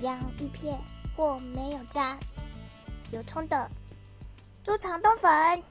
洋芋片或没有渣，有葱的猪肠冬粉。